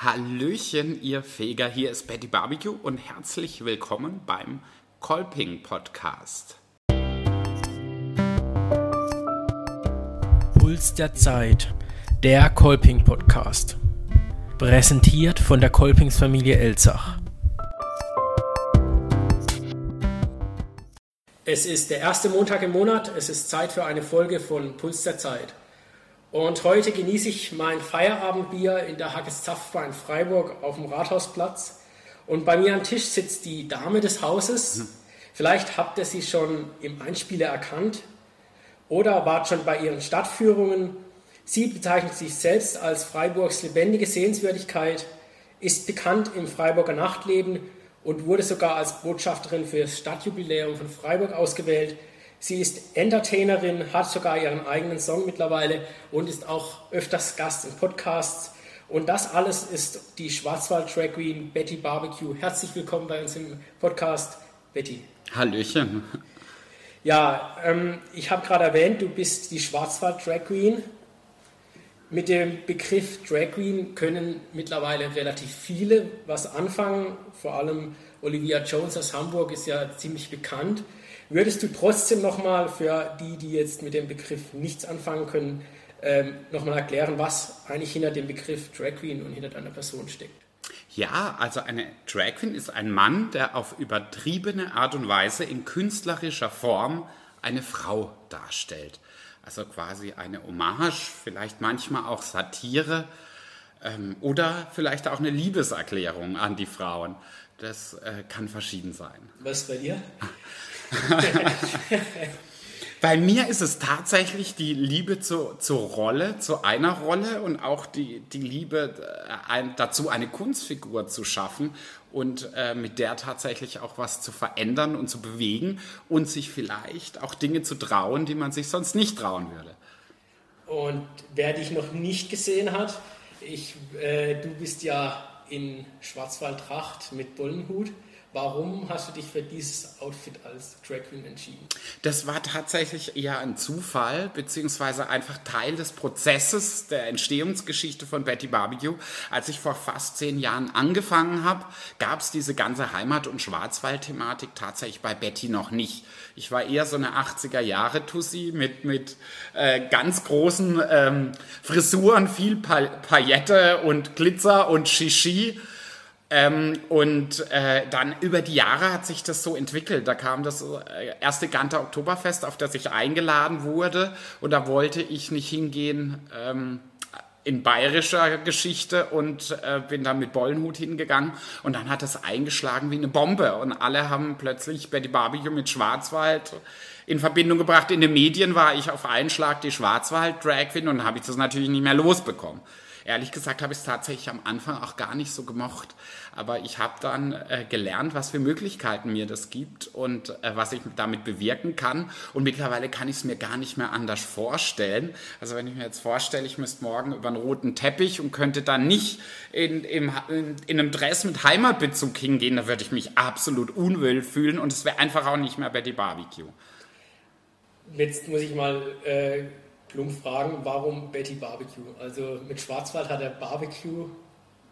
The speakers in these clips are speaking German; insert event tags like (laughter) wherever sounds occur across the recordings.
Hallöchen, ihr Feger, hier ist Betty Barbecue und herzlich willkommen beim Kolping Podcast. Puls der Zeit, der Kolping Podcast. Präsentiert von der Kolpingsfamilie Elzach. Es ist der erste Montag im Monat, es ist Zeit für eine Folge von Puls der Zeit. Und heute genieße ich mein Feierabendbier in der Hackes Zapfbar in Freiburg auf dem Rathausplatz. Und bei mir am Tisch sitzt die Dame des Hauses. Mhm. Vielleicht habt ihr sie schon im Einspieler erkannt oder wart schon bei ihren Stadtführungen. Sie bezeichnet sich selbst als Freiburgs lebendige Sehenswürdigkeit, ist bekannt im Freiburger Nachtleben und wurde sogar als Botschafterin für das Stadtjubiläum von Freiburg ausgewählt. Sie ist Entertainerin, hat sogar ihren eigenen Song mittlerweile und ist auch öfters Gast in Podcasts. Und das alles ist die Schwarzwald Drag Queen Betty Barbecue. Herzlich willkommen bei uns im Podcast, Betty. Hallöchen. Ja, ähm, ich habe gerade erwähnt, du bist die Schwarzwald Drag Queen. Mit dem Begriff Drag Queen können mittlerweile relativ viele was anfangen. Vor allem Olivia Jones aus Hamburg ist ja ziemlich bekannt. Würdest du trotzdem nochmal für die, die jetzt mit dem Begriff nichts anfangen können, ähm, nochmal erklären, was eigentlich hinter dem Begriff Drag Queen und hinter deiner Person steckt? Ja, also eine Drag Queen ist ein Mann, der auf übertriebene Art und Weise in künstlerischer Form eine Frau darstellt. Also quasi eine Hommage, vielleicht manchmal auch Satire ähm, oder vielleicht auch eine Liebeserklärung an die Frauen. Das äh, kann verschieden sein. Was bei dir? (laughs) (laughs) Bei mir ist es tatsächlich die Liebe zu, zur Rolle, zu einer Rolle und auch die, die Liebe äh, ein, dazu, eine Kunstfigur zu schaffen und äh, mit der tatsächlich auch was zu verändern und zu bewegen und sich vielleicht auch Dinge zu trauen, die man sich sonst nicht trauen würde. Und wer dich noch nicht gesehen hat, ich, äh, du bist ja in Schwarzwaldtracht mit Bullenhut. Warum hast du dich für dieses Outfit als Drag Queen entschieden? Das war tatsächlich eher ein Zufall, beziehungsweise einfach Teil des Prozesses der Entstehungsgeschichte von Betty Barbecue. Als ich vor fast zehn Jahren angefangen habe, gab es diese ganze Heimat- und Schwarzwald-Thematik tatsächlich bei Betty noch nicht. Ich war eher so eine 80er-Jahre-Tussi mit, mit äh, ganz großen ähm, Frisuren, viel pa Paillette und Glitzer und Shishi ähm, und äh, dann über die Jahre hat sich das so entwickelt. Da kam das äh, erste Ganter Oktoberfest, auf das ich eingeladen wurde. Und da wollte ich nicht hingehen ähm, in bayerischer Geschichte und äh, bin dann mit Bollenhut hingegangen. Und dann hat es eingeschlagen wie eine Bombe. Und alle haben plötzlich Betty Barbecue mit Schwarzwald in Verbindung gebracht. In den Medien war ich auf einen Schlag die Schwarzwald-Drag Queen und habe ich das natürlich nicht mehr losbekommen. Ehrlich gesagt habe ich es tatsächlich am Anfang auch gar nicht so gemocht. Aber ich habe dann äh, gelernt, was für Möglichkeiten mir das gibt und äh, was ich damit bewirken kann. Und mittlerweile kann ich es mir gar nicht mehr anders vorstellen. Also wenn ich mir jetzt vorstelle, ich müsste morgen über einen roten Teppich und könnte dann nicht in, in, in einem Dress mit Heimatbezug hingehen, da würde ich mich absolut unwohl fühlen und es wäre einfach auch nicht mehr Betty Barbecue. Jetzt muss ich mal äh, plump fragen, warum Betty Barbecue? Also mit Schwarzwald hat er Barbecue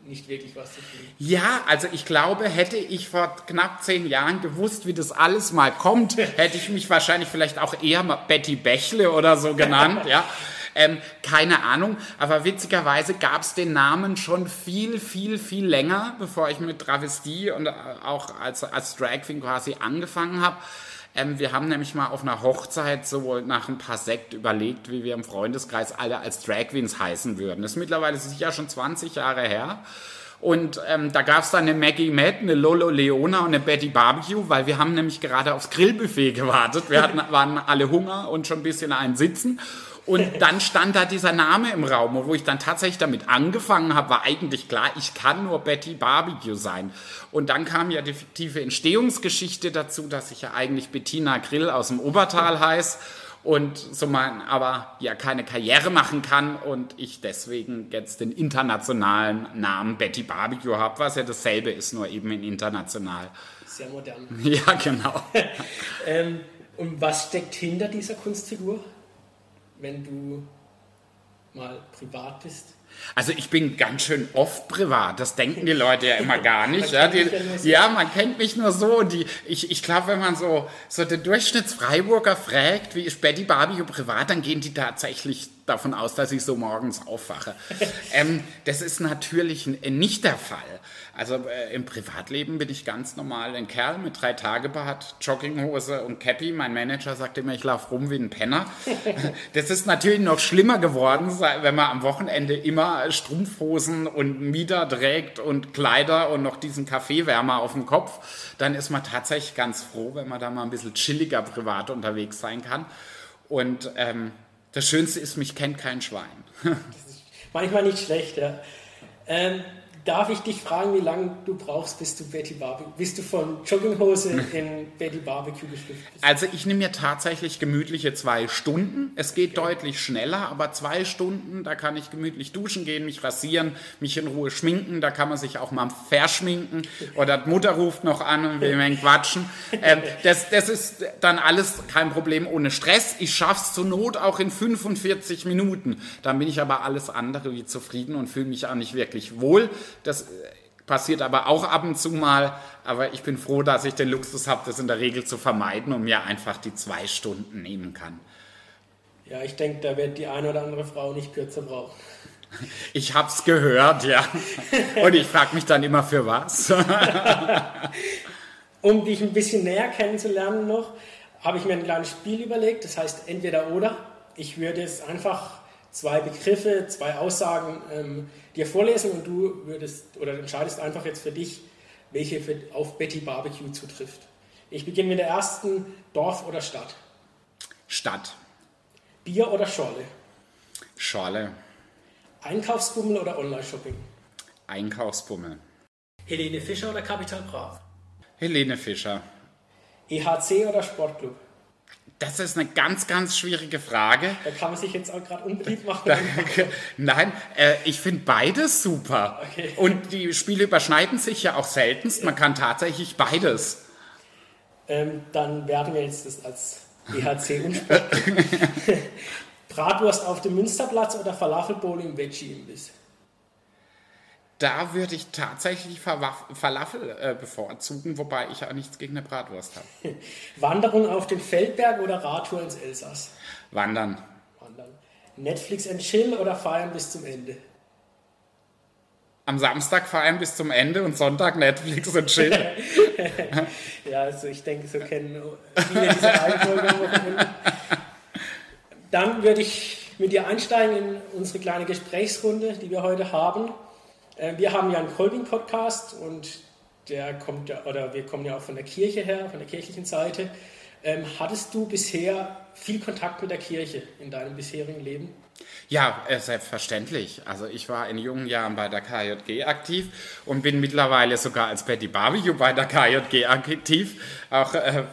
nicht wirklich was zu tun. Ja, also ich glaube, hätte ich vor knapp zehn Jahren gewusst, wie das alles mal kommt, (laughs) hätte ich mich wahrscheinlich vielleicht auch eher Betty Bächle oder so genannt, ja. Ähm, keine Ahnung, aber witzigerweise gab es den Namen schon viel, viel, viel länger, bevor ich mit Travestie und auch als, als Drag Queen quasi angefangen habe. Ähm, wir haben nämlich mal auf einer Hochzeit so nach ein paar Sekt überlegt, wie wir im Freundeskreis alle als Drag heißen würden. Das ist mittlerweile sicher schon 20 Jahre her. Und ähm, da gab es dann eine Maggie Matt, eine Lolo Leona und eine Betty Barbecue, weil wir haben nämlich gerade aufs Grillbuffet gewartet. Wir hatten, waren alle Hunger und schon ein bisschen ein Sitzen. Und dann stand da dieser Name im Raum. Und wo ich dann tatsächlich damit angefangen habe, war eigentlich klar, ich kann nur Betty Barbecue sein. Und dann kam ja die fiktive Entstehungsgeschichte dazu, dass ich ja eigentlich Bettina Grill aus dem Obertal heiße und so man aber ja keine Karriere machen kann und ich deswegen jetzt den internationalen Namen Betty Barbecue habe, was ja dasselbe ist, nur eben in international. Sehr modern. (laughs) Ja, genau. (laughs) ähm, und was steckt hinter dieser Kunstfigur? Wenn du mal privat bist? Also ich bin ganz schön oft privat. Das denken die Leute ja immer gar nicht. ja, die, ja, man kennt mich nur so. Die, ich ich glaube, wenn man so, so den Durchschnittsfreiburger fragt, wie ist Betty Barbecue privat, dann gehen die tatsächlich davon aus, dass ich so morgens aufwache. (laughs) ähm, das ist natürlich nicht der Fall. Also äh, im Privatleben bin ich ganz normal ein Kerl mit drei Tagebart, Jogginghose und Cappy. Mein Manager sagt immer, ich laufe rum wie ein Penner. (laughs) das ist natürlich noch schlimmer geworden, wenn man am Wochenende immer Strumpfhosen und Mieder trägt und Kleider und noch diesen Kaffeewärmer auf dem Kopf. Dann ist man tatsächlich ganz froh, wenn man da mal ein bisschen chilliger privat unterwegs sein kann. Und ähm, das Schönste ist, mich kennt kein Schwein. manchmal nicht schlecht, ja. Ähm, Darf ich dich fragen, wie lange du brauchst, bis du Betty Barbecue, bis du von Jogginghose (laughs) in Betty Barbecue geschlüpft bist? Also ich nehme mir tatsächlich gemütliche zwei Stunden. Es geht okay. deutlich schneller, aber zwei Stunden, da kann ich gemütlich duschen gehen, mich rasieren, mich in Ruhe schminken. Da kann man sich auch mal verschminken. Oder Mutter ruft noch an und will mir quatschen. Ähm, das, das ist dann alles kein Problem ohne Stress. Ich schaffe es zur Not auch in 45 Minuten. Dann bin ich aber alles andere wie zufrieden und fühle mich auch nicht wirklich wohl. Das äh, passiert aber auch ab und zu mal. Aber ich bin froh, dass ich den Luxus habe, das in der Regel zu vermeiden und mir einfach die zwei Stunden nehmen kann. Ja, ich denke, da wird die eine oder andere Frau nicht kürzer brauchen. Ich habe es gehört, ja. Und ich frage mich dann immer, für was. (laughs) um dich ein bisschen näher kennenzulernen noch, habe ich mir ein kleines Spiel überlegt. Das heißt entweder oder. Ich würde es einfach zwei Begriffe, zwei Aussagen ähm, dir vorlesen und du würdest oder entscheidest einfach jetzt für dich, welche für, auf Betty Barbecue zutrifft. Ich beginne mit der ersten Dorf oder Stadt. Stadt. Bier oder Schorle? Schorle. Einkaufsbummel oder Online-Shopping? Einkaufsbummel. Helene Fischer oder Capital Bra? Helene Fischer. EHC oder Sportclub? Das ist eine ganz, ganz schwierige Frage. Da kann man sich jetzt auch gerade unbeliebt (laughs) machen. Da, nein, äh, ich finde beides super. Okay. Und die Spiele überschneiden sich ja auch seltenst. Man kann tatsächlich beides. Ähm, dann werden wir jetzt das als EHC unsport. (laughs) (laughs) Bratwurst auf dem Münsterplatz oder Falafelbowl im Veggie-Imbiss? Da würde ich tatsächlich Falafel äh, bevorzugen, wobei ich auch nichts gegen eine Bratwurst habe. (laughs) Wanderung auf den Feldberg oder Radtour ins Elsass? Wandern. Wandern. Netflix and Chill oder feiern bis zum Ende? Am Samstag feiern bis zum Ende und Sonntag Netflix und Chill. (laughs) ja, also ich denke, so kennen viele diese Reihenfolge. Dann würde ich mit dir einsteigen in unsere kleine Gesprächsrunde, die wir heute haben. Äh, wir haben ja einen Kolbing-Podcast und der kommt ja, oder wir kommen ja auch von der Kirche her, von der kirchlichen Seite. Ähm, hattest du bisher viel Kontakt mit der Kirche in deinem bisherigen Leben? Ja, äh, selbstverständlich. Also ich war in jungen Jahren bei der KJG aktiv und bin mittlerweile sogar als Betty Barbecue bei der KJG aktiv. Auch äh,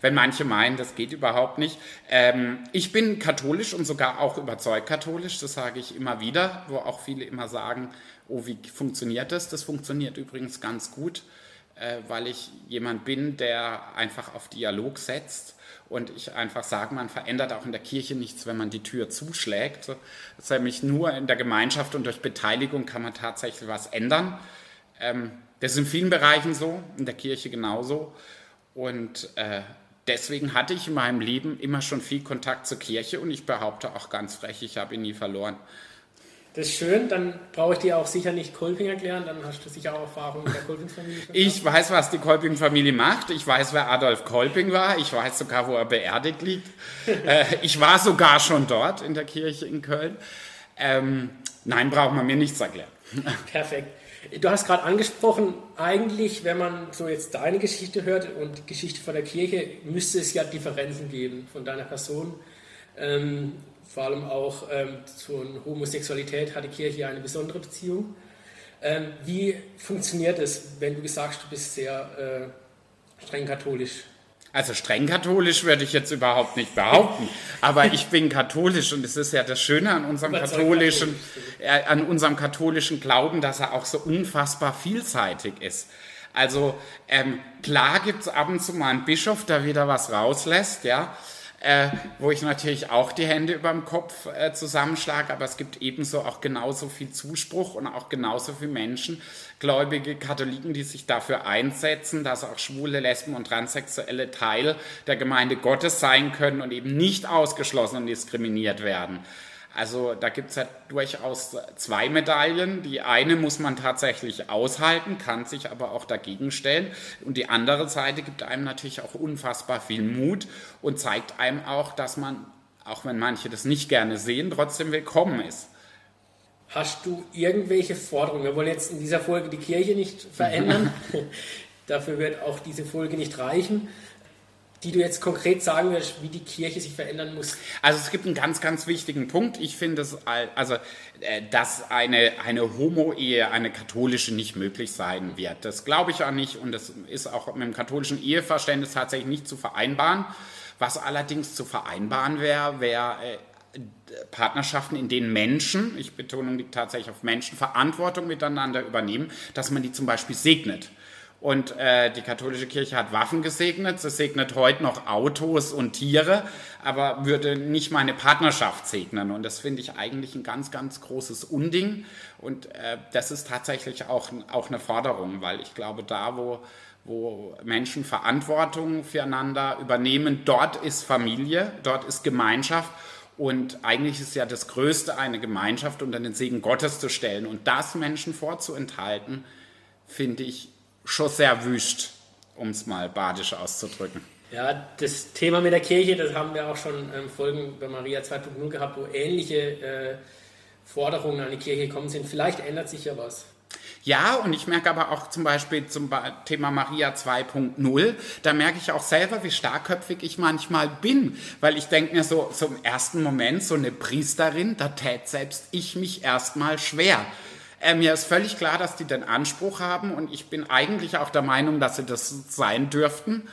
wenn manche meinen, das geht überhaupt nicht. Ähm, ich bin katholisch und sogar auch überzeugt katholisch, das sage ich immer wieder, wo auch viele immer sagen, oh, wie funktioniert das? Das funktioniert übrigens ganz gut, äh, weil ich jemand bin, der einfach auf Dialog setzt und ich einfach sage, man verändert auch in der Kirche nichts, wenn man die Tür zuschlägt. Das ist nämlich nur in der Gemeinschaft und durch Beteiligung kann man tatsächlich was ändern. Ähm, das ist in vielen Bereichen so, in der Kirche genauso. Und äh, deswegen hatte ich in meinem Leben immer schon viel Kontakt zur Kirche und ich behaupte auch ganz frech, ich habe ihn nie verloren. Das ist schön, dann brauche ich dir auch sicher nicht Kolping erklären, dann hast du sicher auch Erfahrung mit der Kolping-Familie. Ich weiß, was die Kolping-Familie macht, ich weiß, wer Adolf Kolping war, ich weiß sogar, wo er beerdigt liegt. (laughs) äh, ich war sogar schon dort in der Kirche in Köln. Ähm, nein, braucht man mir nichts erklären. (laughs) Perfekt. Du hast gerade angesprochen, eigentlich, wenn man so jetzt deine Geschichte hört und die Geschichte von der Kirche, müsste es ja Differenzen geben von deiner Person. Ähm, vor allem auch ähm, zur Homosexualität hat die Kirche eine besondere Beziehung. Ähm, wie funktioniert es, wenn du gesagt hast, du bist sehr äh, streng katholisch? Also streng katholisch würde ich jetzt überhaupt nicht behaupten, aber ich bin katholisch und es ist ja das Schöne an unserem katholischen, äh, an unserem katholischen Glauben, dass er auch so unfassbar vielseitig ist. Also ähm, klar gibt es ab und zu mal einen Bischof, der wieder was rauslässt, ja, äh, wo ich natürlich auch die Hände über dem Kopf äh, zusammenschlage, aber es gibt ebenso auch genauso viel Zuspruch und auch genauso viele Menschen, gläubige Katholiken, die sich dafür einsetzen, dass auch schwule, Lesben und Transsexuelle Teil der Gemeinde Gottes sein können und eben nicht ausgeschlossen und diskriminiert werden. Also da gibt es ja durchaus zwei Medaillen. Die eine muss man tatsächlich aushalten, kann sich aber auch dagegen stellen. Und die andere Seite gibt einem natürlich auch unfassbar viel Mut und zeigt einem auch, dass man, auch wenn manche das nicht gerne sehen, trotzdem willkommen ist. Hast du irgendwelche Forderungen? Wir wollen jetzt in dieser Folge die Kirche nicht verändern. (laughs) Dafür wird auch diese Folge nicht reichen die du jetzt konkret sagen würdest, wie die Kirche sich verändern muss? Also es gibt einen ganz, ganz wichtigen Punkt. Ich finde es, also, äh, dass eine, eine Homo-Ehe, eine katholische, nicht möglich sein wird. Das glaube ich auch nicht und das ist auch mit dem katholischen Eheverständnis tatsächlich nicht zu vereinbaren. Was allerdings zu vereinbaren wäre, wäre äh, Partnerschaften, in denen Menschen, ich betone tatsächlich auf Menschen, Verantwortung miteinander übernehmen, dass man die zum Beispiel segnet. Und äh, die katholische Kirche hat Waffen gesegnet. Sie segnet heute noch Autos und Tiere, aber würde nicht meine Partnerschaft segnen. Und das finde ich eigentlich ein ganz, ganz großes Unding. Und äh, das ist tatsächlich auch, auch eine Forderung, weil ich glaube, da, wo, wo Menschen Verantwortung füreinander übernehmen, dort ist Familie, dort ist Gemeinschaft. Und eigentlich ist ja das Größte, eine Gemeinschaft unter den Segen Gottes zu stellen. Und das Menschen vorzuenthalten, finde ich schon sehr wüst, um es mal badisch auszudrücken. Ja, das Thema mit der Kirche, das haben wir auch schon ähm, Folgen bei Maria 2.0 gehabt, wo ähnliche äh, Forderungen an die Kirche gekommen sind. Vielleicht ändert sich ja was. Ja, und ich merke aber auch zum Beispiel zum Thema Maria 2.0, da merke ich auch selber, wie starkköpfig ich manchmal bin, weil ich denke mir so, so im ersten Moment, so eine Priesterin, da tät selbst ich mich erstmal schwer. Äh, mir ist völlig klar, dass die den Anspruch haben und ich bin eigentlich auch der Meinung, dass sie das sein dürften.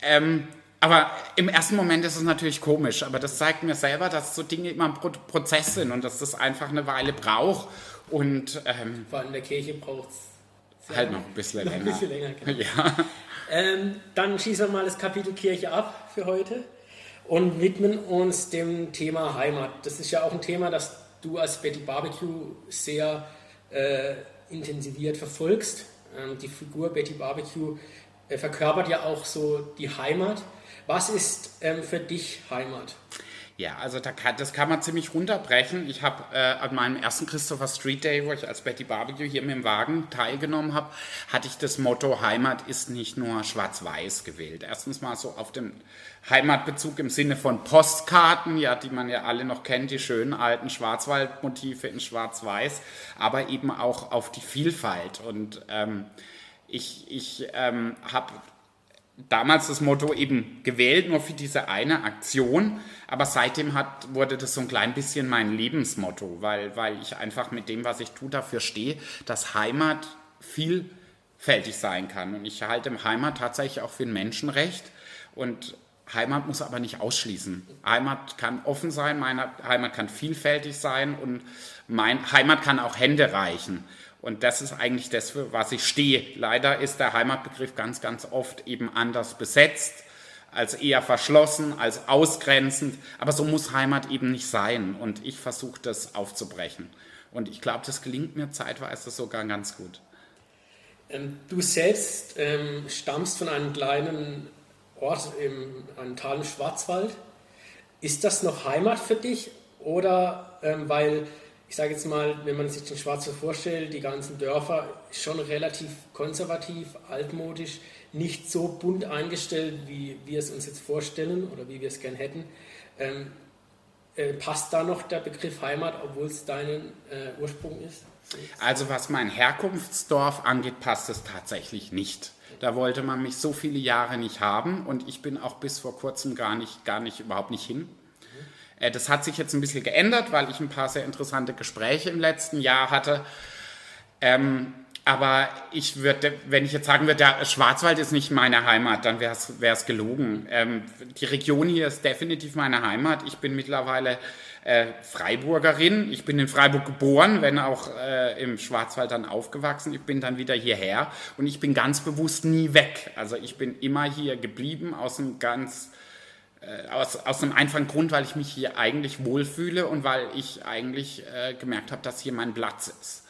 Ähm, aber im ersten Moment ist es natürlich komisch, aber das zeigt mir selber, dass so Dinge immer ein Pro Prozess sind und dass das einfach eine Weile braucht. Und, ähm, Vor allem in der Kirche braucht es halt noch ein bisschen länger. Ein bisschen länger genau. ja. ähm, dann schießen wir mal das Kapitel Kirche ab für heute und widmen uns dem Thema Heimat. Das ist ja auch ein Thema, das du als Betty Barbecue sehr äh, intensiviert verfolgst. Ähm, die Figur Betty Barbecue äh, verkörpert ja auch so die Heimat. Was ist ähm, für dich Heimat? Ja, also da kann, das kann man ziemlich runterbrechen. Ich habe äh, an meinem ersten Christopher Street Day, wo ich als Betty Barbecue hier mit dem Wagen teilgenommen habe, hatte ich das Motto Heimat ist nicht nur schwarz-weiß gewählt. Erstens mal so auf dem Heimatbezug im Sinne von Postkarten, ja, die man ja alle noch kennt, die schönen alten Schwarzwaldmotive in schwarz-weiß, aber eben auch auf die Vielfalt. Und ähm, ich, ich ähm, habe damals das Motto eben gewählt, nur für diese eine Aktion. Aber seitdem hat, wurde das so ein klein bisschen mein Lebensmotto, weil, weil ich einfach mit dem, was ich tue, dafür stehe, dass Heimat vielfältig sein kann. Und ich halte Heimat tatsächlich auch für ein Menschenrecht. Und Heimat muss aber nicht ausschließen. Heimat kann offen sein, meine Heimat kann vielfältig sein und mein Heimat kann auch Hände reichen. Und das ist eigentlich das, für was ich stehe. Leider ist der Heimatbegriff ganz, ganz oft eben anders besetzt, als eher verschlossen, als ausgrenzend. Aber so muss Heimat eben nicht sein. Und ich versuche das aufzubrechen. Und ich glaube, das gelingt mir zeitweise sogar ganz gut. Ähm, du selbst ähm, stammst von einem kleinen Ort im einem Tal im Schwarzwald. Ist das noch Heimat für dich? Oder ähm, weil ich sage jetzt mal, wenn man sich den Schwarzen vorstellt, die ganzen Dörfer schon relativ konservativ, altmodisch, nicht so bunt eingestellt, wie wir es uns jetzt vorstellen oder wie wir es gern hätten. Ähm, äh, passt da noch der Begriff Heimat, obwohl es dein äh, Ursprung ist? Also was mein Herkunftsdorf angeht, passt es tatsächlich nicht. Da wollte man mich so viele Jahre nicht haben und ich bin auch bis vor kurzem gar nicht, gar nicht, überhaupt nicht hin. Äh, das hat sich jetzt ein bisschen geändert, weil ich ein paar sehr interessante Gespräche im letzten Jahr hatte. Ähm, aber ich würde, wenn ich jetzt sagen würde, der Schwarzwald ist nicht meine Heimat, dann wäre es gelogen. Ähm, die Region hier ist definitiv meine Heimat. Ich bin mittlerweile äh, Freiburgerin. Ich bin in Freiburg geboren, wenn auch äh, im Schwarzwald dann aufgewachsen. Ich bin dann wieder hierher und ich bin ganz bewusst nie weg. Also ich bin immer hier geblieben aus einem ganz aus, aus einem einfachen Grund, weil ich mich hier eigentlich wohlfühle und weil ich eigentlich äh, gemerkt habe, dass hier mein Platz ist.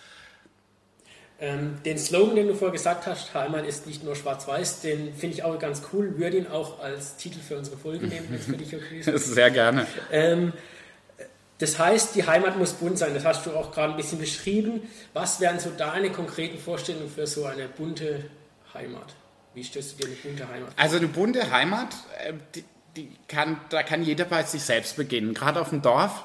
Ähm, den Slogan, den du vorher gesagt hast, Heimat ist nicht nur schwarz-weiß, den finde ich auch ganz cool. Würde ihn auch als Titel für unsere Folge nehmen, wenn es für (laughs) dich okay ist. Sehr gerne. Ähm, das heißt, die Heimat muss bunt sein. Das hast du auch gerade ein bisschen beschrieben. Was wären so deine konkreten Vorstellungen für so eine bunte Heimat? Wie stellst du dir eine bunte Heimat vor? Also eine bunte Heimat, äh, die, die kann, da kann jeder bei sich selbst beginnen. Gerade auf dem Dorf,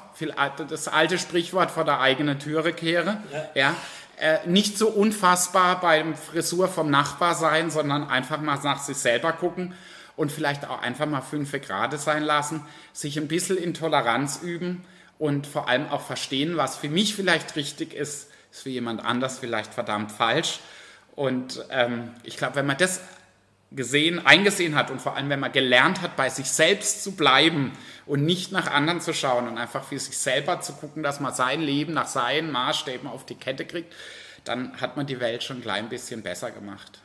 das alte Sprichwort vor der eigenen Türe kehre. Ja. ja äh, nicht so unfassbar beim Frisur vom Nachbar sein, sondern einfach mal nach sich selber gucken und vielleicht auch einfach mal fünf Grad sein lassen, sich ein bisschen in Toleranz üben und vor allem auch verstehen, was für mich vielleicht richtig ist, ist für jemand anders vielleicht verdammt falsch. Und ähm, ich glaube, wenn man das gesehen, eingesehen hat und vor allem, wenn man gelernt hat, bei sich selbst zu bleiben und nicht nach anderen zu schauen und einfach für sich selber zu gucken, dass man sein Leben nach seinen Maßstäben auf die Kette kriegt, dann hat man die Welt schon ein klein bisschen besser gemacht.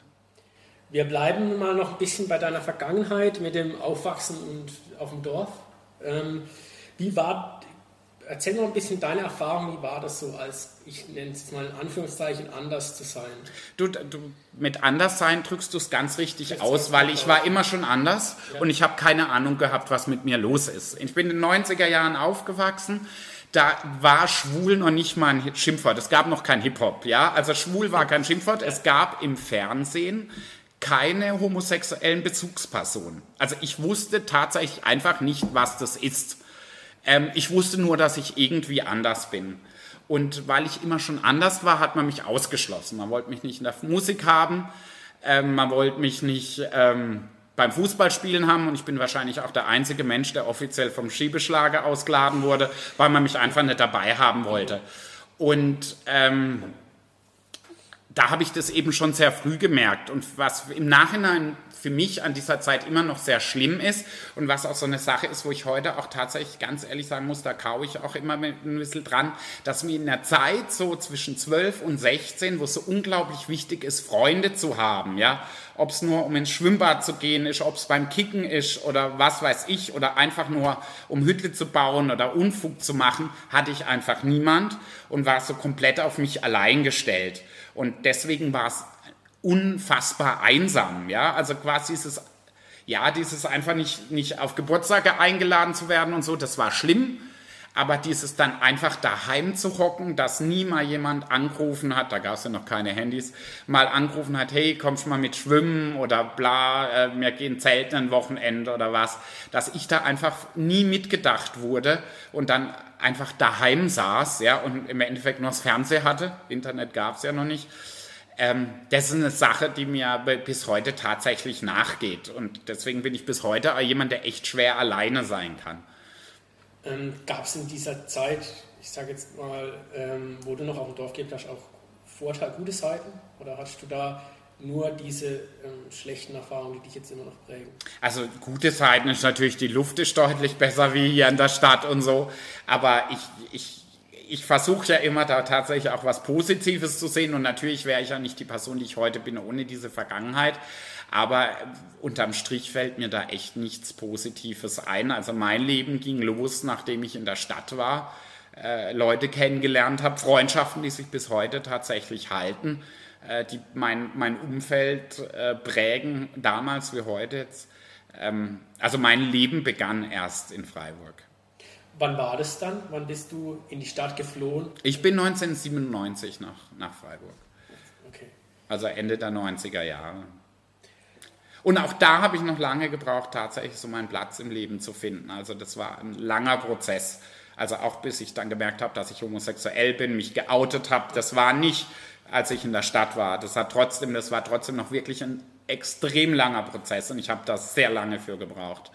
Wir bleiben mal noch ein bisschen bei deiner Vergangenheit mit dem Aufwachsen und auf dem Dorf. Ähm, wie war Erzähl noch ein bisschen deine Erfahrung, wie war das so, als ich nenne es mal in Anführungszeichen anders zu sein? Du, du mit anders sein drückst du es ganz richtig das aus, weil ich war immer schon anders ja. und ich habe keine Ahnung gehabt, was mit mir los ist. Ich bin in den 90er Jahren aufgewachsen. Da war schwul noch nicht mal ein Schimpfwort. Es gab noch kein Hip-Hop, ja. Also schwul war kein Schimpfwort. Es gab im Fernsehen keine homosexuellen Bezugspersonen. Also ich wusste tatsächlich einfach nicht, was das ist. Ähm, ich wusste nur, dass ich irgendwie anders bin. Und weil ich immer schon anders war, hat man mich ausgeschlossen. Man wollte mich nicht in der Musik haben, ähm, man wollte mich nicht ähm, beim Fußballspielen haben und ich bin wahrscheinlich auch der einzige Mensch, der offiziell vom Skibeschlager ausgeladen wurde, weil man mich einfach nicht dabei haben wollte. Und ähm, da habe ich das eben schon sehr früh gemerkt. Und was im Nachhinein für mich an dieser Zeit immer noch sehr schlimm ist und was auch so eine Sache ist, wo ich heute auch tatsächlich ganz ehrlich sagen muss, da kaue ich auch immer ein bisschen dran, dass mir in der Zeit so zwischen 12 und 16, wo es so unglaublich wichtig ist, Freunde zu haben, ja, ob es nur um ins Schwimmbad zu gehen ist, ob es beim Kicken ist oder was weiß ich oder einfach nur um Hütte zu bauen oder Unfug zu machen, hatte ich einfach niemand und war so komplett auf mich allein gestellt. Und deswegen war es unfassbar einsam. Ja, also quasi ist es, ja, dieses einfach nicht, nicht auf Geburtstage eingeladen zu werden und so, das war schlimm. Aber dieses dann einfach daheim zu hocken, dass nie mal jemand angerufen hat, da gab es ja noch keine Handys, mal angerufen hat, hey, kommst du mal mit schwimmen oder bla, äh, wir gehen zelten ein Wochenende oder was, dass ich da einfach nie mitgedacht wurde und dann einfach daheim saß, ja, und im Endeffekt nur das Fernsehen hatte, Internet gab es ja noch nicht ähm, das ist eine Sache, die mir bis heute tatsächlich nachgeht. Und deswegen bin ich bis heute jemand, der echt schwer alleine sein kann. Ähm, Gab es in dieser Zeit, ich sage jetzt mal, ähm, wo du noch auf dem Dorf gelebt hast, auch Vorteile, gute Seiten? Oder hast du da nur diese ähm, schlechten Erfahrungen, die dich jetzt immer noch prägen? Also gute Seiten ist natürlich, die Luft ist deutlich besser wie hier in der Stadt und so. Aber ich, ich ich versuche ja immer da tatsächlich auch was Positives zu sehen und natürlich wäre ich ja nicht die Person, die ich heute bin, ohne diese Vergangenheit. Aber unterm Strich fällt mir da echt nichts Positives ein. Also mein Leben ging los, nachdem ich in der Stadt war, äh, Leute kennengelernt habe, Freundschaften, die sich bis heute tatsächlich halten, äh, die mein, mein Umfeld äh, prägen, damals wie heute jetzt. Ähm, also mein Leben begann erst in Freiburg. Wann war das dann? Wann bist du in die Stadt geflohen? Ich bin 1997 nach, nach Freiburg. Okay. Also Ende der 90er Jahre. Und auch da habe ich noch lange gebraucht, tatsächlich so meinen Platz im Leben zu finden. Also das war ein langer Prozess. Also auch bis ich dann gemerkt habe, dass ich homosexuell bin, mich geoutet habe. Das war nicht, als ich in der Stadt war. Das hat trotzdem, das war trotzdem noch wirklich ein extrem langer Prozess und ich habe da sehr lange für gebraucht.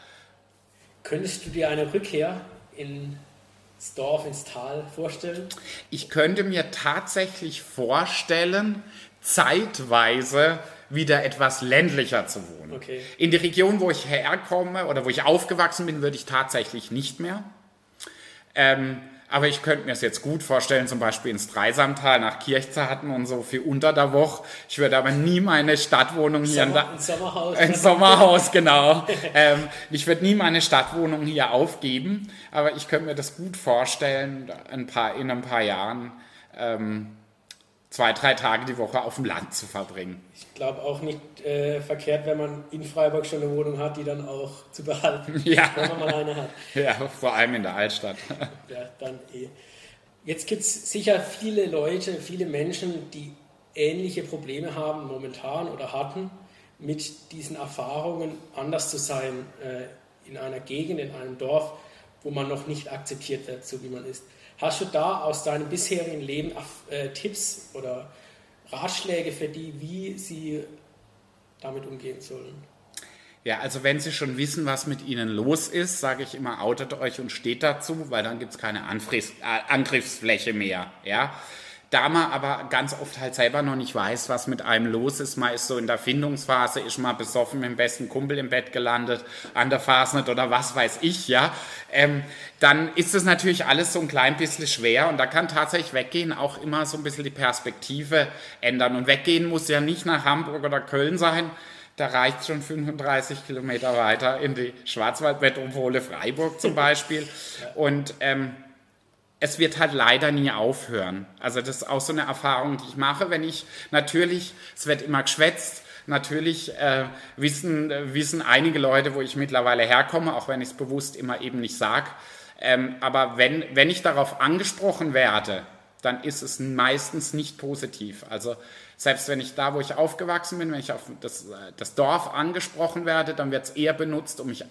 Könntest du dir eine Rückkehr ins Dorf, ins Tal vorstellen? Ich könnte mir tatsächlich vorstellen, zeitweise wieder etwas ländlicher zu wohnen. Okay. In die Region, wo ich herkomme oder wo ich aufgewachsen bin, würde ich tatsächlich nicht mehr. Ähm, Aber ich könnte mir es jetzt gut vorstellen, zum Beispiel ins Dreisamtal nach Kirchzarten und so für unter der Woche. Ich würde aber nie meine Stadtwohnung hier... Sommer, ein Sommerhaus. Ein Sommerhaus, genau. (laughs) ähm, ich würde nie meine Stadtwohnung hier aufgeben, aber ich könnte mir das gut vorstellen, ein paar, in ein paar Jahren ähm, zwei, drei Tage die Woche auf dem Land zu verbringen. Ich glaube auch nicht äh, verkehrt, wenn man in Freiburg schon eine Wohnung hat, die dann auch zu behalten, (laughs) ja. wenn man mal eine hat. (laughs) Ja, vor allem in der Altstadt. (laughs) ja, dann eh. Jetzt gibt es sicher viele Leute, viele Menschen, die ähnliche Probleme haben momentan oder hatten, mit diesen Erfahrungen anders zu sein äh, in einer Gegend, in einem Dorf, wo man noch nicht akzeptiert wird, so wie man ist. Hast du da aus deinem bisherigen Leben äh, Tipps oder Ratschläge für die, wie sie damit umgehen sollen? Ja, also wenn Sie schon wissen, was mit Ihnen los ist, sage ich immer, outet euch und steht dazu, weil dann gibt es keine Anfriss, äh, Angriffsfläche mehr. Ja? Da man aber ganz oft halt selber noch nicht weiß, was mit einem los ist, man ist so in der Findungsphase, ist mal besoffen mit dem besten Kumpel im Bett gelandet, an der Fasnet oder was weiß ich, ja, ähm, dann ist es natürlich alles so ein klein bisschen schwer und da kann tatsächlich weggehen auch immer so ein bisschen die Perspektive ändern. Und weggehen muss ja nicht nach Hamburg oder Köln sein, da reicht schon 35 Kilometer weiter in die Schwarzwaldmetropole Freiburg zum Beispiel. (laughs) Und ähm, es wird halt leider nie aufhören. Also das ist auch so eine Erfahrung, die ich mache, wenn ich natürlich, es wird immer geschwätzt, natürlich äh, wissen, wissen einige Leute, wo ich mittlerweile herkomme, auch wenn ich es bewusst immer eben nicht sage. Ähm, aber wenn, wenn ich darauf angesprochen werde, dann ist es meistens nicht positiv. Also selbst wenn ich da, wo ich aufgewachsen bin, wenn ich auf das, äh, das Dorf angesprochen werde, dann wird es eher benutzt, um mich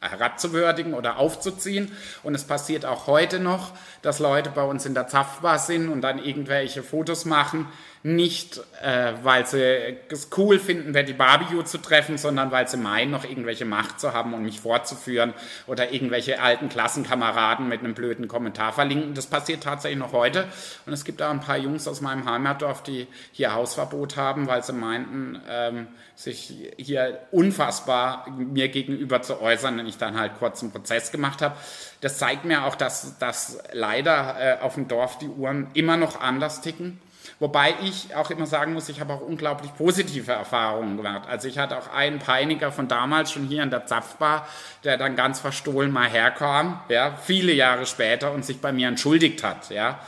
herabzuwürdigen oder aufzuziehen. Und es passiert auch heute noch, dass Leute bei uns in der Zapfbar sind und dann irgendwelche Fotos machen, nicht äh, weil sie es cool finden, Betty Barbecue zu treffen, sondern weil sie meinen, noch irgendwelche Macht zu haben und mich fortzuführen oder irgendwelche alten Klassenkameraden mit einem blöden Kommentar verlinken. Das passiert tatsächlich noch heute. Und es gibt auch ein paar Jungs aus meinem Heimatdorf, die hier Hausverbot haben, weil sie meinten, ähm, sich hier unfassbar mir gegenüber zu äußern, wenn ich dann halt kurz einen Prozess gemacht habe. Das zeigt mir auch, dass, dass leider äh, auf dem Dorf die Uhren immer noch anders ticken Wobei ich auch immer sagen muss, ich habe auch unglaublich positive Erfahrungen gemacht. Also ich hatte auch einen Peiniger von damals schon hier in der Zapfbar, der dann ganz verstohlen mal herkam, ja, viele Jahre später und sich bei mir entschuldigt hat, ja.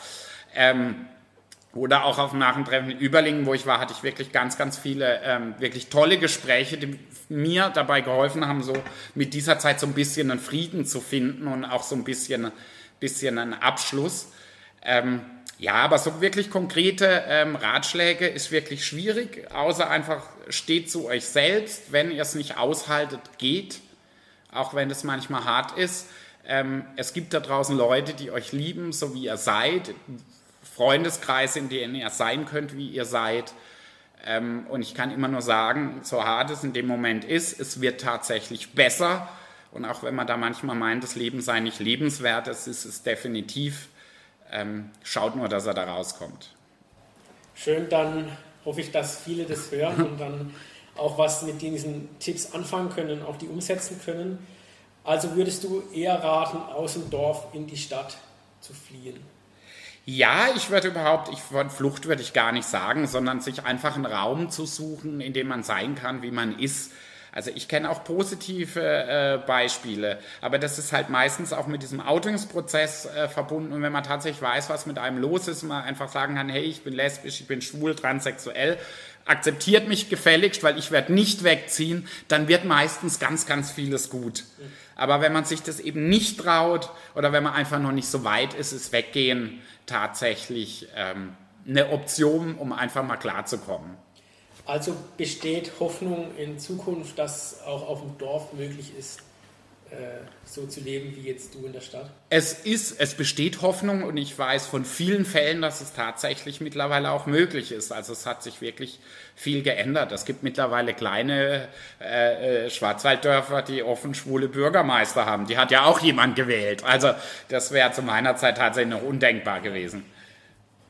Ähm, oder auch auf dem Nachentreffen in Überlingen, wo ich war, hatte ich wirklich ganz, ganz viele ähm, wirklich tolle Gespräche, die mir dabei geholfen haben, so mit dieser Zeit so ein bisschen einen Frieden zu finden und auch so ein bisschen, bisschen einen Abschluss. Ähm, ja, aber so wirklich konkrete ähm, Ratschläge ist wirklich schwierig, außer einfach steht zu euch selbst. Wenn ihr es nicht aushaltet, geht, auch wenn es manchmal hart ist. Ähm, es gibt da draußen Leute, die euch lieben, so wie ihr seid, Freundeskreise, in denen ihr sein könnt, wie ihr seid. Ähm, und ich kann immer nur sagen, so hart es in dem Moment ist, es wird tatsächlich besser. Und auch wenn man da manchmal meint, das Leben sei nicht lebenswert, es ist es definitiv ähm, schaut nur, dass er da rauskommt. Schön, dann hoffe ich, dass viele das hören und dann auch was mit diesen Tipps anfangen können, auch die umsetzen können. Also würdest du eher raten, aus dem Dorf in die Stadt zu fliehen? Ja, ich würde überhaupt, ich von Flucht würde ich gar nicht sagen, sondern sich einfach einen Raum zu suchen, in dem man sein kann, wie man ist also ich kenne auch positive äh, Beispiele, aber das ist halt meistens auch mit diesem Outungsprozess äh, verbunden. Und wenn man tatsächlich weiß, was mit einem los ist, man einfach sagen kann, hey, ich bin lesbisch, ich bin schwul, transsexuell, akzeptiert mich gefälligst, weil ich werde nicht wegziehen, dann wird meistens ganz, ganz vieles gut. Aber wenn man sich das eben nicht traut oder wenn man einfach noch nicht so weit ist, ist Weggehen tatsächlich ähm, eine Option, um einfach mal klarzukommen. Also besteht Hoffnung in Zukunft, dass auch auf dem Dorf möglich ist, äh, so zu leben wie jetzt du in der Stadt? Es ist, es besteht Hoffnung und ich weiß von vielen Fällen, dass es tatsächlich mittlerweile auch möglich ist. Also es hat sich wirklich viel geändert. Es gibt mittlerweile kleine äh, äh Schwarzwalddörfer, die offen schwule Bürgermeister haben. Die hat ja auch jemand gewählt. Also das wäre zu meiner Zeit tatsächlich noch undenkbar gewesen.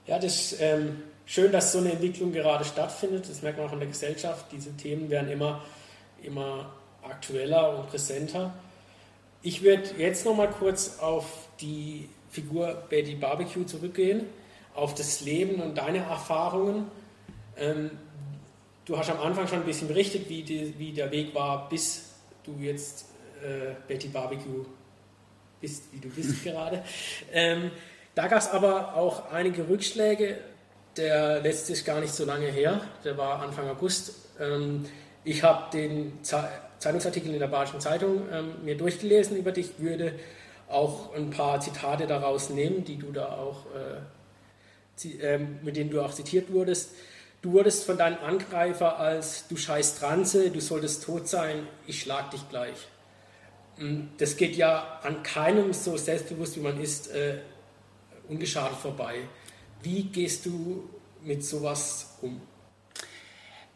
Ja, das ähm, schön, dass so eine Entwicklung gerade stattfindet. Das merkt man auch in der Gesellschaft. Diese Themen werden immer, immer aktueller und präsenter. Ich würde jetzt noch mal kurz auf die Figur Betty Barbecue zurückgehen, auf das Leben und deine Erfahrungen. Ähm, du hast am Anfang schon ein bisschen berichtet, wie, die, wie der Weg war, bis du jetzt äh, Betty Barbecue bist, wie du bist (laughs) gerade. Ähm, da gab es aber auch einige Rückschläge. Der letzte ist gar nicht so lange her, der war Anfang August. Ähm, ich habe den Zeitungsartikel in der Badischen Zeitung ähm, mir durchgelesen über dich, würde auch ein paar Zitate daraus nehmen, die du da auch, äh, äh, mit denen du auch zitiert wurdest. Du wurdest von deinem Angreifer als du scheiß Transe, du solltest tot sein, ich schlag dich gleich. Das geht ja an keinem so selbstbewusst wie man ist äh, ungeschadet vorbei. Wie gehst du mit sowas um?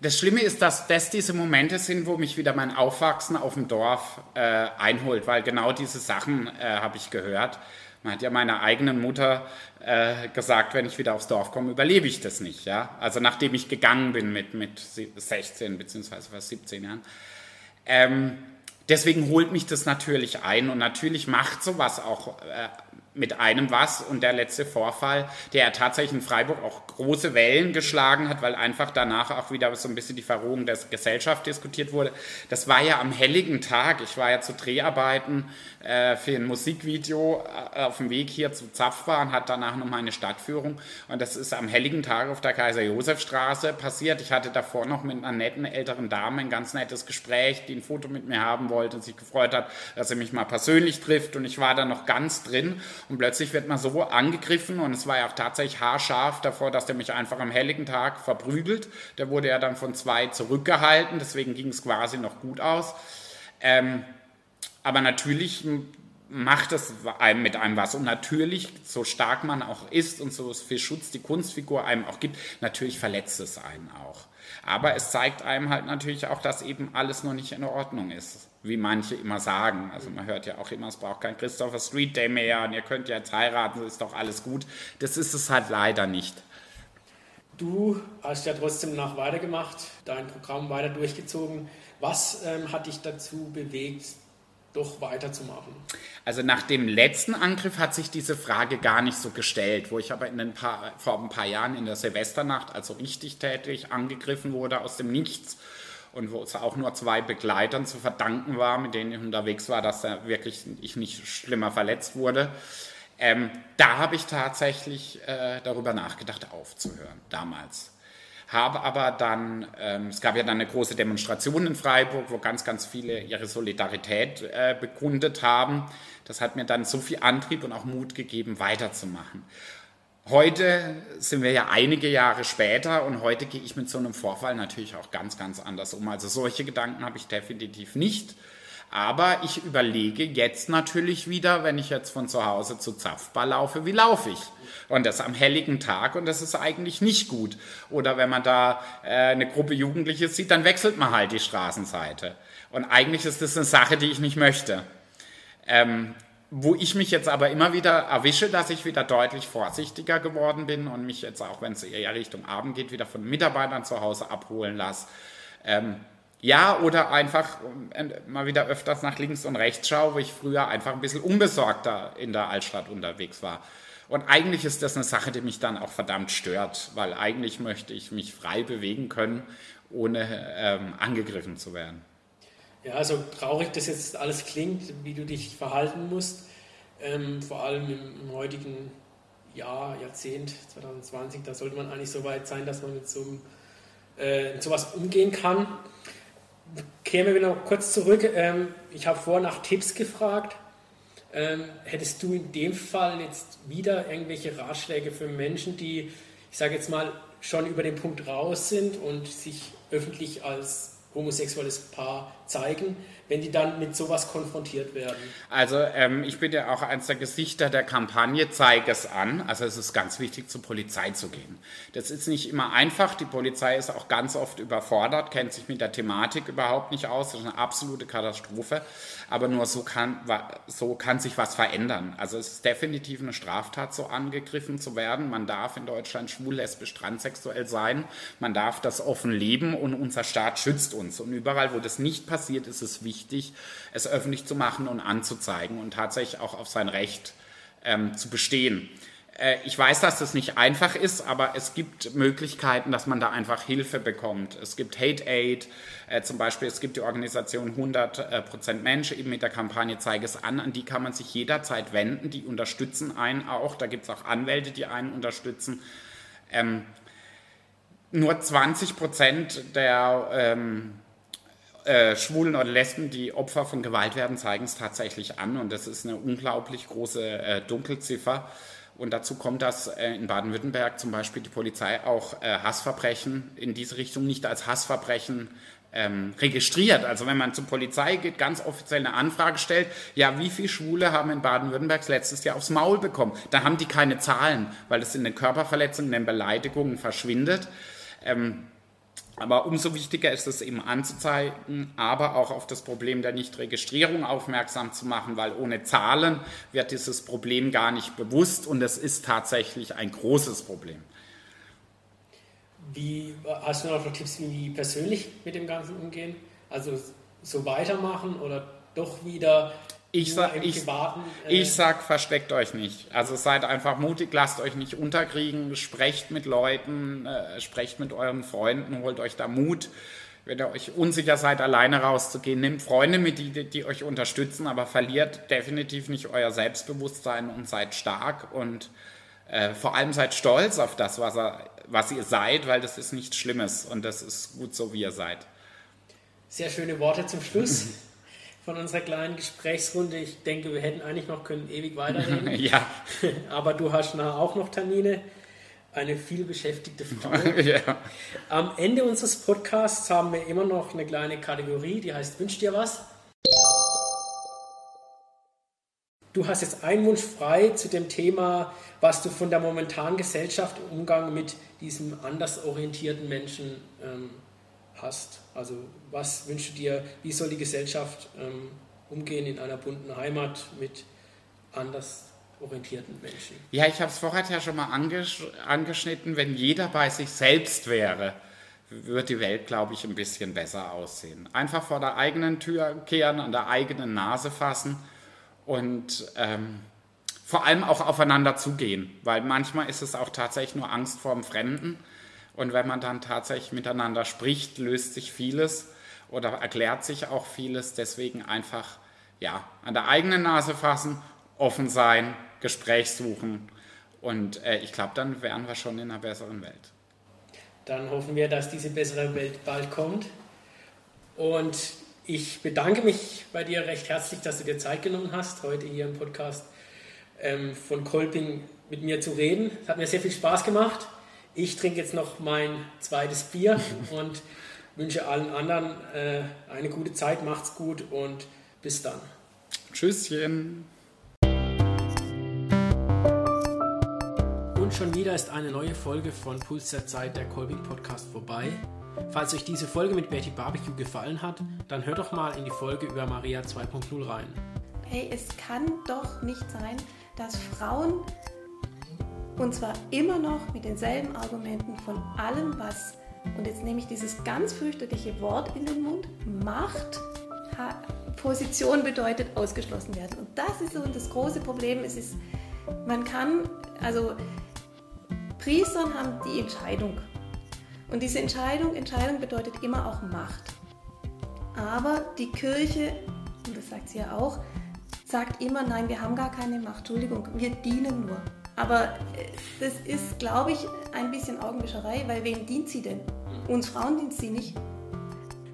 Das Schlimme ist, dass das diese Momente sind, wo mich wieder mein Aufwachsen auf dem Dorf äh, einholt, weil genau diese Sachen äh, habe ich gehört. Man hat ja meiner eigenen Mutter äh, gesagt, wenn ich wieder aufs Dorf komme, überlebe ich das nicht. Ja? Also nachdem ich gegangen bin mit, mit 16 bzw. fast 17 Jahren. Ähm, deswegen holt mich das natürlich ein und natürlich macht sowas auch äh, mit einem was und der letzte Vorfall, der tatsächlich in Freiburg auch große Wellen geschlagen hat, weil einfach danach auch wieder so ein bisschen die Verrohung der Gesellschaft diskutiert wurde. Das war ja am helligen Tag. Ich war ja zu Dreharbeiten äh, für ein Musikvideo äh, auf dem Weg hier zu Zapfbahn, hat danach nochmal eine Stadtführung und das ist am helligen Tag auf der Kaiser-Josef-Straße passiert. Ich hatte davor noch mit einer netten älteren Dame ein ganz nettes Gespräch, die ein Foto mit mir haben wollte und sich gefreut hat, dass sie mich mal persönlich trifft und ich war da noch ganz drin und plötzlich wird man so angegriffen und es war ja auch tatsächlich haarscharf davor, dass der mich einfach am helligen Tag verprügelt. Der wurde ja dann von zwei zurückgehalten, deswegen ging es quasi noch gut aus. Ähm, aber natürlich macht es einem mit einem was. Und natürlich, so stark man auch ist und so viel Schutz die Kunstfigur einem auch gibt, natürlich verletzt es einen auch. Aber es zeigt einem halt natürlich auch, dass eben alles noch nicht in Ordnung ist, wie manche immer sagen. Also man hört ja auch immer, es braucht kein Christopher Street Day mehr und ihr könnt ja jetzt heiraten, ist doch alles gut. Das ist es halt leider nicht. Du hast ja trotzdem noch weitergemacht, dein Programm weiter durchgezogen. Was ähm, hat dich dazu bewegt, doch weiterzumachen? Also nach dem letzten Angriff hat sich diese Frage gar nicht so gestellt, wo ich aber in ein paar, vor ein paar Jahren in der Silvesternacht, also richtig tätig, angegriffen wurde aus dem Nichts und wo es auch nur zwei Begleitern zu verdanken war, mit denen ich unterwegs war, dass da wirklich ich nicht schlimmer verletzt wurde. Ähm, da habe ich tatsächlich äh, darüber nachgedacht, aufzuhören, damals habe aber dann, ähm, es gab ja dann eine große Demonstration in Freiburg, wo ganz, ganz viele ihre Solidarität äh, bekundet haben. Das hat mir dann so viel Antrieb und auch Mut gegeben, weiterzumachen. Heute sind wir ja einige Jahre später und heute gehe ich mit so einem Vorfall natürlich auch ganz, ganz anders um. Also solche Gedanken habe ich definitiv nicht. Aber ich überlege jetzt natürlich wieder, wenn ich jetzt von zu Hause zu Zapfbar laufe, wie laufe ich? Und das am helligen Tag und das ist eigentlich nicht gut. Oder wenn man da äh, eine Gruppe Jugendliche sieht, dann wechselt man halt die Straßenseite. Und eigentlich ist das eine Sache, die ich nicht möchte. Ähm, wo ich mich jetzt aber immer wieder erwische, dass ich wieder deutlich vorsichtiger geworden bin und mich jetzt auch, wenn es eher Richtung Abend geht, wieder von Mitarbeitern zu Hause abholen lasse. Ähm, ja, oder einfach äh, mal wieder öfters nach links und rechts schaue, wo ich früher einfach ein bisschen unbesorgter in der Altstadt unterwegs war. Und eigentlich ist das eine Sache, die mich dann auch verdammt stört, weil eigentlich möchte ich mich frei bewegen können, ohne ähm, angegriffen zu werden. Ja, also traurig das jetzt alles klingt, wie du dich verhalten musst, ähm, vor allem im, im, heutigen Jahr, Jahrzehnt 2020, da sollte man eigentlich so weit sein, dass man mit so äh, sowas umgehen kann kämen wir noch kurz zurück. Ähm, ich habe vorher nach Tipps gefragt. Ähm, hättest du in dem Fall jetzt wieder irgendwelche Ratschläge für Menschen, die, ich sage jetzt mal, schon über den Punkt raus sind und sich öffentlich als homosexuelles Paar zeigen, wenn die dann mit sowas konfrontiert werden? Also ähm, ich bin ja auch eines der Gesichter der Kampagne Zeig es an. Also es ist ganz wichtig, zur Polizei zu gehen. Das ist nicht immer einfach. Die Polizei ist auch ganz oft überfordert, kennt sich mit der Thematik überhaupt nicht aus. Das ist eine absolute Katastrophe. Aber nur so kann, so kann sich was verändern. Also es ist definitiv eine Straftat, so angegriffen zu werden. Man darf in Deutschland schwul, lesbisch, transsexuell sein. Man darf das offen leben und unser Staat schützt uns. Und überall, wo das nicht passiert, ist es wichtig, es öffentlich zu machen und anzuzeigen und tatsächlich auch auf sein Recht ähm, zu bestehen. Äh, ich weiß, dass das nicht einfach ist, aber es gibt Möglichkeiten, dass man da einfach Hilfe bekommt. Es gibt Hate Aid, äh, zum Beispiel, es gibt die Organisation 100% Mensch, eben mit der Kampagne Zeige es an, an die kann man sich jederzeit wenden, die unterstützen einen auch, da gibt es auch Anwälte, die einen unterstützen. Ähm, nur 20% der ähm, äh, Schwulen oder Lesben, die Opfer von Gewalt werden, zeigen es tatsächlich an und das ist eine unglaublich große äh, Dunkelziffer. Und dazu kommt, dass äh, in Baden-Württemberg zum Beispiel die Polizei auch äh, Hassverbrechen in diese Richtung nicht als Hassverbrechen ähm, registriert. Also wenn man zur Polizei geht, ganz offiziell eine Anfrage stellt, ja, wie viele Schwule haben in Baden-Württemberg letztes Jahr aufs Maul bekommen? Dann haben die keine Zahlen, weil es in den Körperverletzungen, in den Beleidigungen verschwindet. Ähm, aber umso wichtiger ist es eben anzuzeigen, aber auch auf das Problem der Nichtregistrierung aufmerksam zu machen, weil ohne Zahlen wird dieses Problem gar nicht bewusst und es ist tatsächlich ein großes Problem. Wie, hast du noch Tipps, wie persönlich mit dem Ganzen umgehen? Also so weitermachen oder doch wieder ich sag, ich, äh ich sag, versteckt euch nicht. Also seid einfach mutig, lasst euch nicht unterkriegen, sprecht mit Leuten, äh, sprecht mit euren Freunden, holt euch da Mut. Wenn ihr euch unsicher seid, alleine rauszugehen, nehmt Freunde mit, die, die euch unterstützen, aber verliert definitiv nicht euer Selbstbewusstsein und seid stark und äh, vor allem seid stolz auf das, was, er, was ihr seid, weil das ist nichts Schlimmes und das ist gut so, wie ihr seid. Sehr schöne Worte zum Schluss. (laughs) von unserer kleinen Gesprächsrunde. Ich denke, wir hätten eigentlich noch können ewig weiterreden. (laughs) ja. (laughs) Aber du hast nachher auch noch Termine. Eine vielbeschäftigte Frau. (laughs) ja. Am Ende unseres Podcasts haben wir immer noch eine kleine Kategorie, die heißt Wünsch dir was. Du hast jetzt einen Wunsch frei zu dem Thema, was du von der momentanen Gesellschaft im Umgang mit diesem anders orientierten Menschen ähm, hast. Also was wünschst du dir, wie soll die Gesellschaft ähm, umgehen in einer bunten Heimat mit anders orientierten Menschen? Ja, ich habe es vorher ja schon mal angesch angeschnitten, wenn jeder bei sich selbst wäre, würde die Welt, glaube ich, ein bisschen besser aussehen. Einfach vor der eigenen Tür kehren, an der eigenen Nase fassen und ähm, vor allem auch aufeinander zugehen, weil manchmal ist es auch tatsächlich nur Angst vor dem Fremden und wenn man dann tatsächlich miteinander spricht, löst sich vieles oder erklärt sich auch vieles. Deswegen einfach ja, an der eigenen Nase fassen, offen sein, Gespräch suchen. Und äh, ich glaube, dann wären wir schon in einer besseren Welt. Dann hoffen wir, dass diese bessere Welt bald kommt. Und ich bedanke mich bei dir recht herzlich, dass du dir Zeit genommen hast, heute hier im Podcast ähm, von Kolping mit mir zu reden. Es hat mir sehr viel Spaß gemacht. Ich trinke jetzt noch mein zweites Bier und wünsche allen anderen äh, eine gute Zeit, macht's gut und bis dann. Tschüsschen. Und schon wieder ist eine neue Folge von Puls der Zeit, der Kolbing Podcast, vorbei. Falls euch diese Folge mit Betty Barbecue gefallen hat, dann hört doch mal in die Folge über Maria 2.0 rein. Hey, es kann doch nicht sein, dass Frauen und zwar immer noch mit denselben Argumenten von allem, was, und jetzt nehme ich dieses ganz fürchterliche Wort in den Mund, Macht, Position bedeutet ausgeschlossen werden. Und das ist so das große Problem. Es ist, man kann, also Priestern haben die Entscheidung. Und diese Entscheidung, Entscheidung bedeutet immer auch Macht. Aber die Kirche, und das sagt sie ja auch, sagt immer, nein, wir haben gar keine Macht. Entschuldigung, wir dienen nur. Aber äh, das ist, glaube ich, ein bisschen Augenwischerei, weil wem dient sie denn? Uns Frauen dient sie nicht.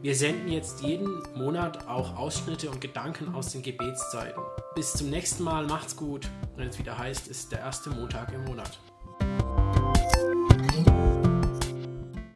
Wir senden jetzt jeden Monat auch Ausschnitte und Gedanken aus den Gebetszeiten. Bis zum nächsten Mal, macht's gut. Wenn es wieder heißt, ist der erste Montag im Monat.